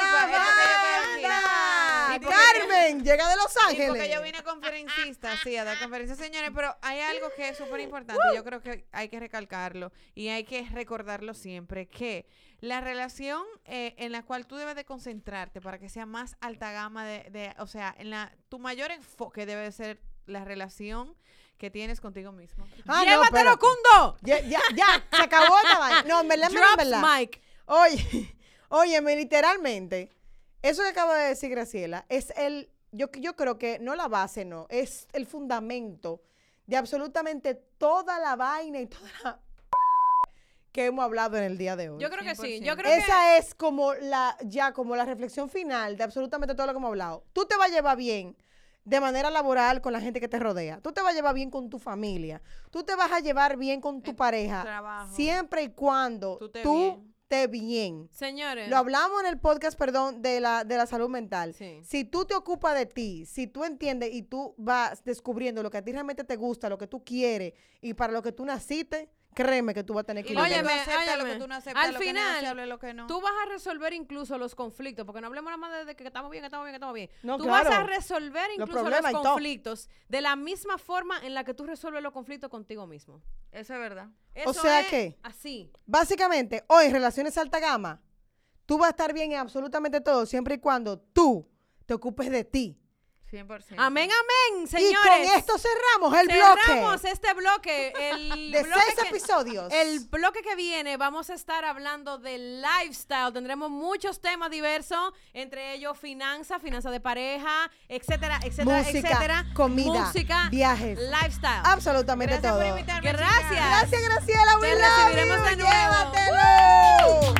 yo banda. Carmen, llega de Los Ángeles. porque yo vine conferencista, sí, a dar conferencias, señores, pero hay algo que es súper importante, yo creo que hay que recalcarlo y hay que recordarlo siempre, que la relación eh, en la cual tú debes de concentrarte para que sea más alta gama de, de- o sea, en la, tu mayor enfoque debe ser la relación que tienes contigo mismo. Ah, no, ¡Llévatelo, espérate. Cundo! Ya, ya, ya, se acabó esta vaina. No, en verdad, en verdad, mic. Oye, óyeme, literalmente, eso que acaba de decir Graciela es el, yo, yo creo que no la base, no, es el fundamento de absolutamente toda la vaina y toda la que hemos hablado en el día de hoy. Yo creo que sí. 100%. Yo creo que... Esa es como la, ya como la reflexión final de absolutamente todo lo que hemos hablado. Tú te vas a llevar bien de manera laboral con la gente que te rodea. Tú te vas a llevar bien con tu familia. Tú te vas a llevar bien con tu pareja. trabajo. Siempre y cuando Tú tú, te bien. te bien. Señores. Lo hablamos en el podcast, perdón, de la, de la salud mental. Sí. Si tú te ocupas de ti, si tú entiendes y tú vas descubriendo lo que a ti realmente te gusta, lo que tú quieres y para lo que tú naciste, créeme que tú vas a tener que lo que Óyeme, tú que óyeme. no aceptas, Al lo que final, no deseable, lo que no. Tú vas a resolver incluso los conflictos, porque no hablemos nada más de, de que estamos bien, que estamos bien, que estamos bien. No, tú vas a resolver incluso los, conflictos de la misma forma en la que tú resuelves los conflictos contigo mismo. Eso es verdad. Eso sea es que- Así. Básicamente, hoy en relaciones alta gama, tú vas a estar bien en absolutamente todo, siempre y cuando tú te ocupes de ti. 100%. Amén, amén, señores. Y con esto cerramos el Cerramos bloque este bloque. El de bloque seis que- episodios. El bloque que viene vamos a estar hablando de lifestyle. Tendremos muchos temas diversos, entre ellos finanzas, finanzas de pareja, etcétera, etcétera, música, etcétera. comida, música, viajes, lifestyle. absolutamente Gracias todo. por invitarme. Gracias. Gracias, Graciela. Te recibiremos de nuevo.